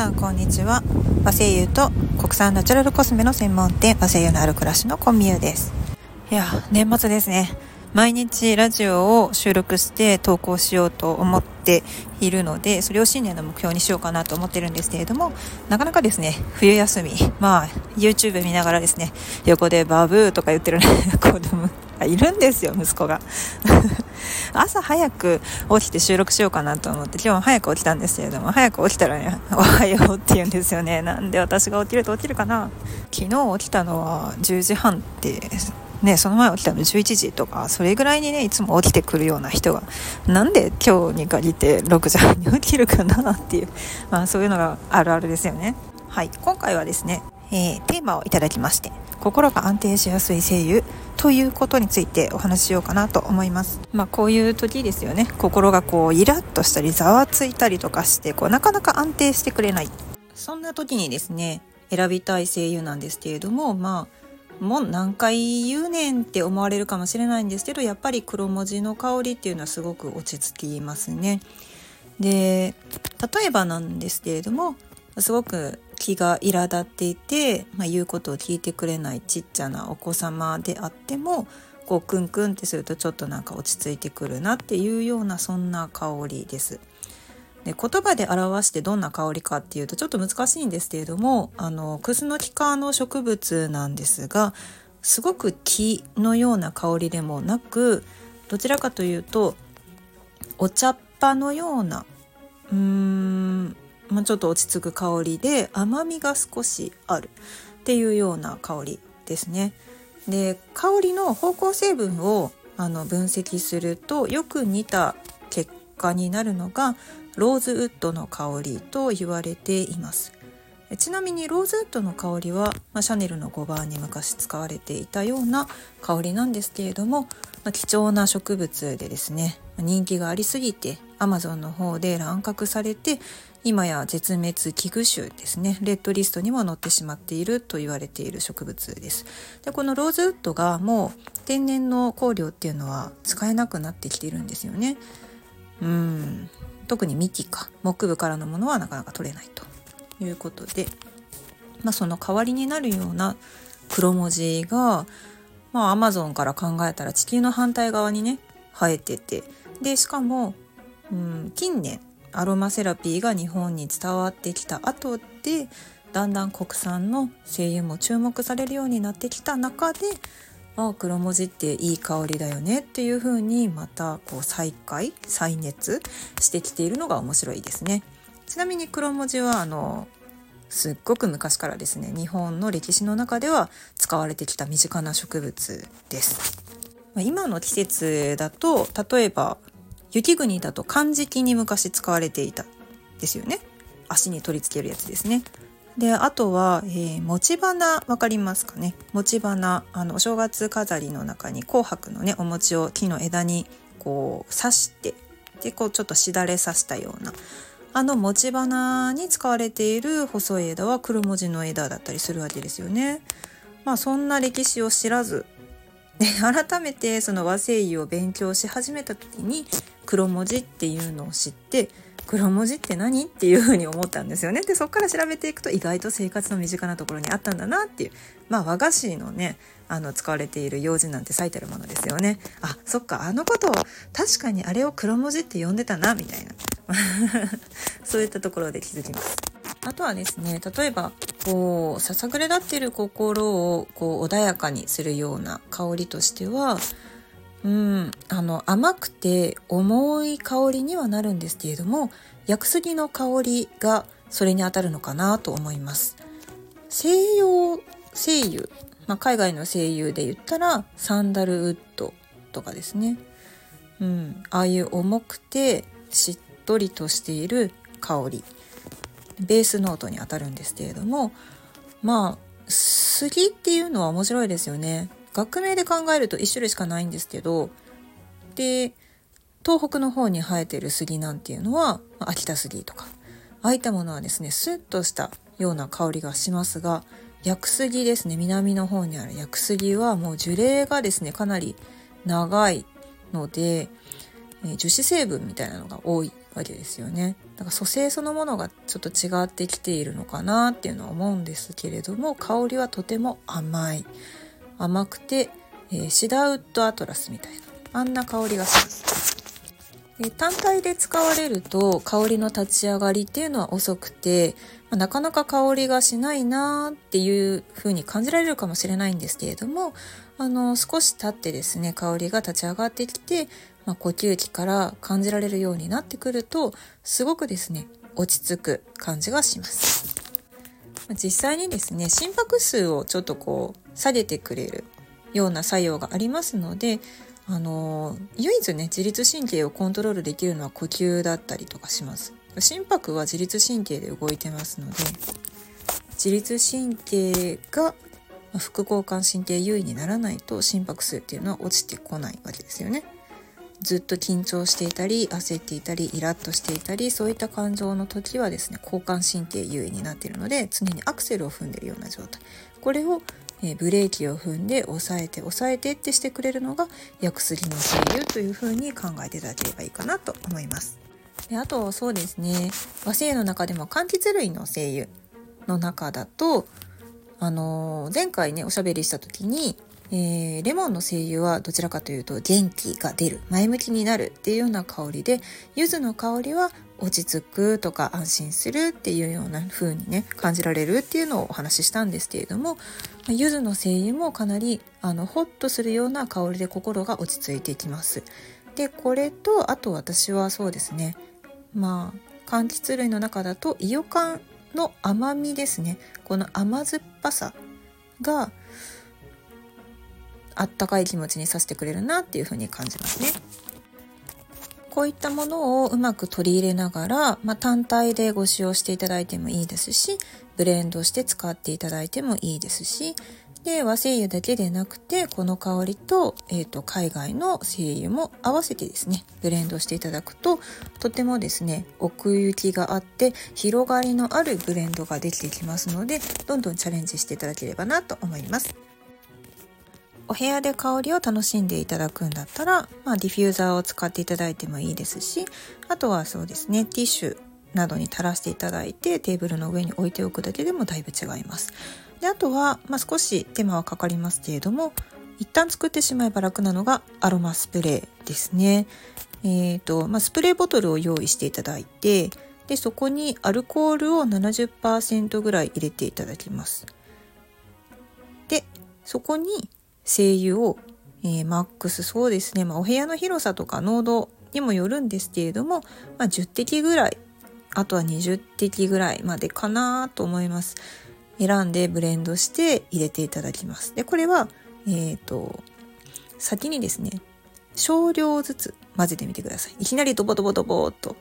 さんこんにちは。和製油と国産ナチュラルコスメの専門店和製油のある暮らしのコンビューです。いや年末ですね。毎日ラジオを収録して投稿しようと思っているのでそれを新年の目標にしようかなと思ってるんですけれどもなかなかですね冬休み。まあ YouTube 見ながらですね横でバブーとか言ってる、子供がいるんですよ息子が。朝早く起きて収録しようかなと思って今日も早く起きたんですけれども早く起きたらねおはようって言うんですよね なんで私が起きると起きるかな？昨日起きたのは10時半ってね、その前起きたの11時とか、それぐらいにね、いつも起きてくるような人が、なんで今日に限って6時半に起きるかなっていう、まあそういうのがあるあるですよね。はい、今回はですね、えー、テーマをいただきまして、心が安定しやすい声優ということについてお話ししようかなと思います。まあこういう時ですよね、心がこうイラッとしたりざわついたりとかして、こうなかなか安定してくれない。そんな時にですね、選びたい声優なんですけれども、まあ、もう何回言うねんって思われるかもしれないんですけどやっぱり黒文字の香りっていうのはすごく落ち着きますね。で例えばなんですけれどもすごく気が苛立っていて、まあ、言うことを聞いてくれないちっちゃなお子様であってもこうクンクンってするとちょっとなんか落ち着いてくるなっていうようなそんな香りです。で言葉で表してどんな香りかっていうとちょっと難しいんですけれどもあのクスノキ科の植物なんですがすごく木のような香りでもなくどちらかというとお茶っ葉のようなうーん、まあ、ちょっと落ち着く香りで甘みが少しあるっていうような香りですね。で香りの芳香成分をあの分析するとよく似た結果になるのがローズウッドの香りと言われていますちなみにローズウッドの香りは、まあ、シャネルの5番に昔使われていたような香りなんですけれども、まあ、貴重な植物でですね人気がありすぎてアマゾンの方で乱獲されて今や絶滅危惧種ですね。レッドリストにも載ってしまっていると言われている植物です。でこのローズウッドがもう天然の香料っていうのは使えなくなってきているんですよね。うん。特に幹か。木部からのものはなかなか取れないということで、まあ、その代わりになるような黒文字がまあアマゾンから考えたら地球の反対側にね生えてて。でしかも、うん、近年アロマセラピーが日本に伝わってきた後でだんだん国産の声優も注目されるようになってきた中であ黒文字っていい香りだよねっていう風にまたこう再開再熱してきているのが面白いですね。ちなみに黒文字はあのすっごく昔からですね日本の歴史の中では使われてきた身近な植物です。今の季節だと例えば雪国だと漢字記に昔使われていたですよね。足に取り付けるやつですね。であとは、えー、餅花分かりますかね？餅花あのお正月飾りの中に紅白のねお餅を木の枝にこう刺してでこうちょっとしだれ刺したような。あの餅花に使われている細い枝は黒文字の枝だったりするわけですよね。まあそんな歴史を知らず。で改めてその和製油を勉強し始めた時に黒文字っていうのを知って黒文字って何っていうふうに思ったんですよね。でそこから調べていくと意外と生活の身近なところにあったんだなっていうまあ和菓子のねあの使われている用字なんて咲いてるものですよね。あそっかあのことを確かにあれを黒文字って呼んでたなみたいな そういったところで気づきます。あとはですね例えばこうささぐれ立っている心をこう穏やかにするような香りとしてはうん、あの甘くて重い香りにはなるんですけれども薬杉の香りがそれにあたるのかなと思います。西洋精油、まあ、海外の精油で言ったらサンダルウッドとかですね、うん、ああいう重くてしっとりとしている香り。ベースノートにあたるんですけれどもまあ杉っていうのは面白いですよね。学名で考えると1種類しかないんですけどで東北の方に生えてる杉なんていうのは秋田杉とか。ああいったものはですねスッとしたような香りがしますが薬杉ですね。南の方にある薬杉はもう樹齢がですねかなり長いので、え樹脂成分みたいなのが多いわけですよね。だから蘇生そのものがちょっと違ってきているのかなっていうのは思うんですけれども香りはとても甘い。甘くて、えー、シダウッドアトラスみたいなあんな香りがします。で単体で使われると香りの立ち上がりっていうのは遅くて、まあ、なかなか香りがしないなーっていう風に感じられるかもしれないんですけれどもあの少し経ってですね香りが立ち上がってきて、まあ、呼吸器から感じられるようになってくるとすごくですね落ち着く感じがします。実際にですね心拍数をちょっとこう下げてくれるような作用がありますのであの唯一ね自律神経をコントロールできるのは呼吸だったりとかします。心拍は自律神経で動いてますので自律神経が副交感神経優位にならないと心拍数っていうのは落ちてこないわけですよね。ずっと緊張していたり焦っていたりイラッとしていたりそういった感情の時はですね交感神経優位になっているので常にアクセルを踏んでいるような状態。これをえブレーキを踏んで押さえて押さえてってしてくれるのが薬の精油というふうに考えていただければいいかなと思います。であとそうですね和製の中でも柑橘類の精油の中だとあのー、前回ねおしゃべりした時にえー、レモンの精油はどちらかというと元気が出る前向きになるっていうような香りで柚子の香りは落ち着くとか安心するっていうような風にね感じられるっていうのをお話ししたんですけれども柚子の精油もかなりあのホッとするような香りで心が落ち着いていきます。でこれとあと私はそうですねまあ柑橘類の中だとイヨカンの甘みですねこの甘酸っぱさがあったかい気持ちにさせてくれるなっていう風に感じますね。こういったものをうまく取り入れながら、まあ、単体でご使用していただいてもいいですしブレンドして使っていただいてもいいですしで和精油だけでなくてこの香りと,、えーと、海外の精油も合わせてですねブレンドしていただくととてもですね奥行きがあって広がりのあるブレンドができてきますのでどんどんチャレンジしていただければなと思います。お部屋で香りを楽しんでいただくんだったら、まあ、ディフューザーを使っていただいてもいいですしあとはそうですねティッシュなどに垂らしていただいてテーブルの上に置いておくだけでもだいぶ違います。であとは、まあ、少し手間はかかりますけれども一旦作ってしまえば楽なのがアロマスプレーですね。えーとまあ、スプレーボトルを用意していただいてでそこにアルコールを70%ぐらい入れていただきます。でそこに精油を、えー、マックス。そうですね、まあ、お部屋の広さとか濃度にもよるんですけれども、まあ、10滴ぐらいあとは20滴ぐらいまでかなと思います。選んでブレンドして入れていただきます。でこれはえっ、ー、と先にですね少量ずつ混ぜてみてください。いきなりドボドボドボっと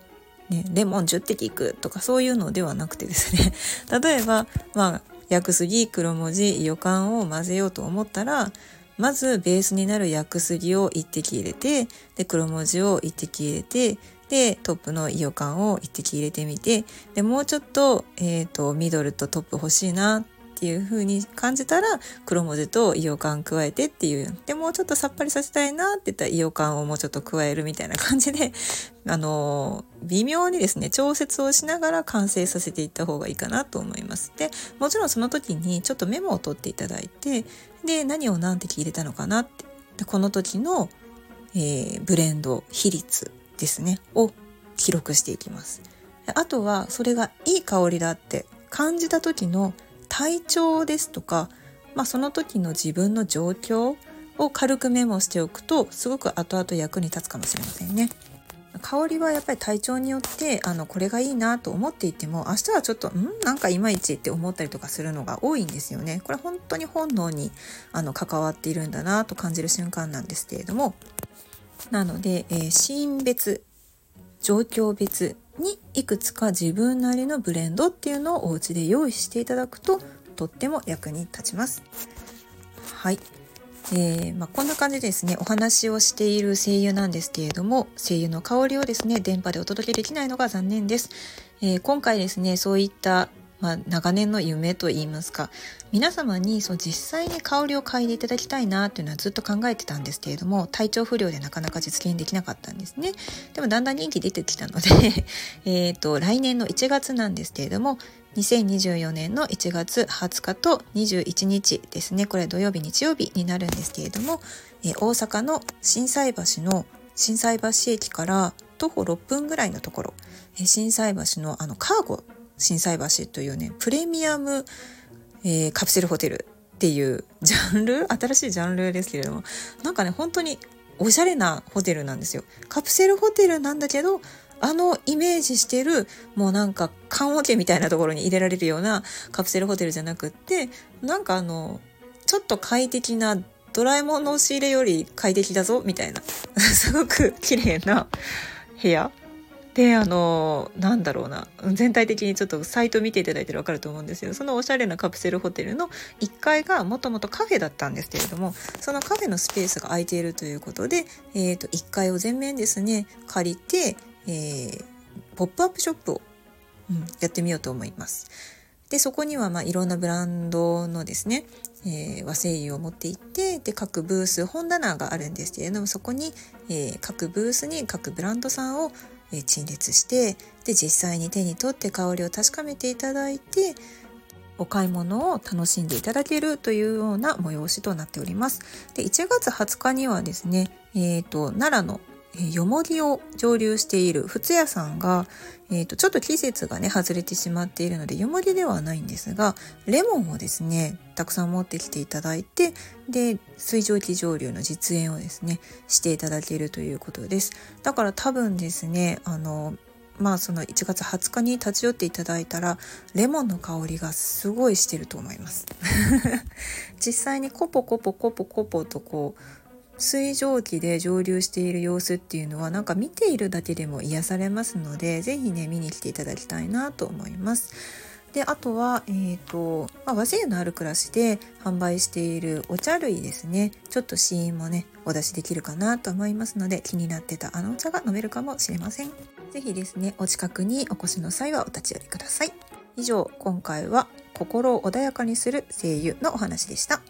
ね、レモン10滴いくとかそういうのではなくてですね。例えばまあ薬杉黒文字予感を混ぜようと思ったらまずベースになる薬杉を1滴入れてで黒文字を1滴入れてでトップの予感を1滴入れてみてでもうちょっと,、えーと、ミドルとトップ欲しいなっていう風に感じたら黒文字とイオカン加えてっていうでもうちょっとさっぱりさせたいなって言ったらイオカンをもうちょっと加えるみたいな感じで あの微妙にですね調節をしながら完成させていった方がいいかなと思います。でもちろんその時にちょっとメモを取っていただいてで何を何滴入れたのかなってでこの時の、えー、ブレンド比率ですねを記録していきます。あとはそれがいい香りだって感じた時の体調ですとか、まあ、その時の自分の状況を軽くメモしておくとすごく後々役に立つかもしれませんね。香りはやっぱり体調によってあのこれがいいなと思っていても明日はちょっとんなんかいまいちって思ったりとかするのが多いんですよね。これ本当に本能にあの関わっているんだなと感じる瞬間なんですけれどもなので、えー、シーン別状況別にいくつか自分なりのブレンドっていうのをお家で用意していただくととっても役に立ちます。はい。えー、まあ、こんな感じですねお話をしている声優なんですけれども声優の香りをですね電波でお届けできないのが残念です、えー、今回ですねそういったまあ、長年の夢といいますか皆様にそう実際に香りを嗅いでいただきたいなっていうのはずっと考えてたんですけれども体調不良でなかなか実現できなかったんですね。でもだんだん人気出てきたので えと来年の1月なんですけれども2024年の1月20日と21日ですね。これ土曜日日曜日になるんですけれども、え大阪の心斎橋の心斎橋駅から徒歩6分ぐらいのところ、え心斎橋のあのカーゴ心斎橋というねプレミアム、えー、カプセルホテルっていうジャンル 新しいジャンルですけれどもなんかね本当におしゃれなホテルなんですよ。カプセルホテルなんだけどあのイメージしてるもうなんか棺桶みたいなところに入れられるようなカプセルホテルじゃなくってなんかあのちょっと快適なドラえもんの押し入れより快適だぞみたいな。すごく綺麗な部屋。であのなんだろうな全体的にちょっとサイト見ていただいてる分かると思うんですけどそのおしゃれなカプセルホテルの1階がもともとカフェだったんですけれどもそのカフェのスペースが空いているということで、えー、と1階を全面ですね借りて、えー、ポップアップショップを、うん、やってみようと思います。でそこにはまあいろんなブランドのですね、えー、和製油を持っていってで各ブース本棚があるんですけれどもそこに、えー、各ブースに各ブランドさんを、え、陳列してで実際に手に取って香りを確かめていただいてお買い物を楽しんでいただけるというような催しとなっております。で1月20日にはですね、えーと奈良のよもぎを蒸留している仏屋さんが、えーと、ちょっと季節がね外れてしまっているのでよもぎではないんですがレモンをですねたくさん持ってきていただいてで水蒸気蒸留の実演をですねしていただけるということです。だから多分ですねあのまあその1月20日に立ち寄っていただいたらレモンの香りがすごいしてると思います。実際にコポコポコポコポとこう水蒸気で蒸留している様子っていうのはなんか見ているだけでも癒されますので是非ね見に来ていただきたいなと思います。であとは、えーとまあ、和製のある暮らしで販売しているお茶類ですね。ちょっと試飲もねお出しできるかなと思いますので気になってたあのお茶が飲めるかもしれません。是非ですねお近くにお越しの際はお立ち寄りください。以上今回は心を穏やかにする声優のお話でした。